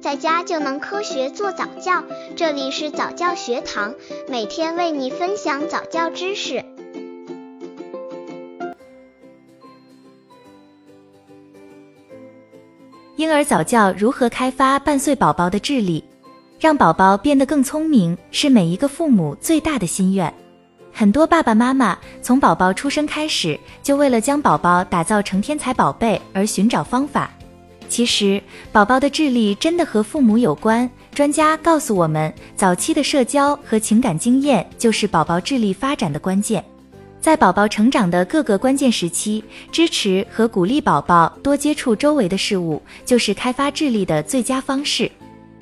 在家就能科学做早教。这里是早教学堂，每天为你分享早教知识。婴儿早教如何开发半岁宝宝的智力，让宝宝变得更聪明，是每一个父母最大的心愿。很多爸爸妈妈从宝宝出生开始，就为了将宝宝打造成天才宝贝而寻找方法。其实，宝宝的智力真的和父母有关。专家告诉我们，早期的社交和情感经验就是宝宝智力发展的关键。在宝宝成长的各个关键时期，支持和鼓励宝宝多接触周围的事物，就是开发智力的最佳方式。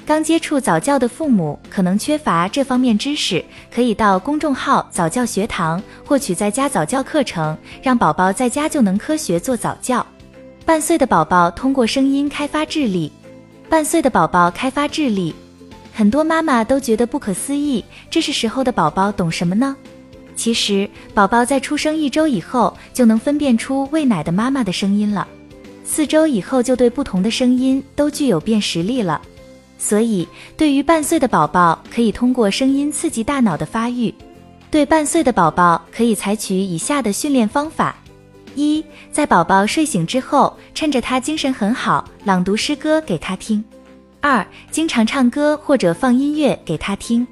刚接触早教的父母可能缺乏这方面知识，可以到公众号早教学堂获取在家早教课程，让宝宝在家就能科学做早教。半岁的宝宝通过声音开发智力，半岁的宝宝开发智力，很多妈妈都觉得不可思议。这是时候的宝宝懂什么呢？其实，宝宝在出生一周以后就能分辨出喂奶的妈妈的声音了，四周以后就对不同的声音都具有辨识力了。所以，对于半岁的宝宝，可以通过声音刺激大脑的发育。对半岁的宝宝，可以采取以下的训练方法。一，在宝宝睡醒之后，趁着他精神很好，朗读诗歌给他听。二，经常唱歌或者放音乐给他听。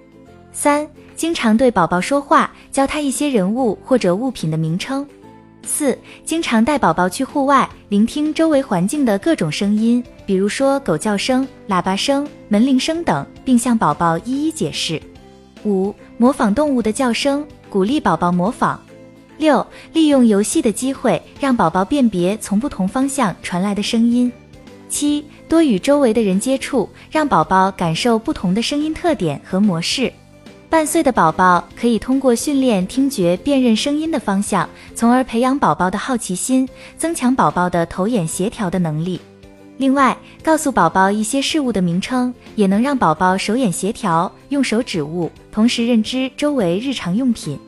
三，经常对宝宝说话，教他一些人物或者物品的名称。四，经常带宝宝去户外，聆听周围环境的各种声音，比如说狗叫声、喇叭声、门铃声等，并向宝宝一一解释。五，模仿动物的叫声，鼓励宝宝模仿。六，利用游戏的机会让宝宝辨别从不同方向传来的声音。七，多与周围的人接触，让宝宝感受不同的声音特点和模式。半岁的宝宝可以通过训练听觉辨认声音的方向，从而培养宝宝的好奇心，增强宝宝的头眼协调的能力。另外，告诉宝宝一些事物的名称，也能让宝宝手眼协调，用手指物，同时认知周围日常用品。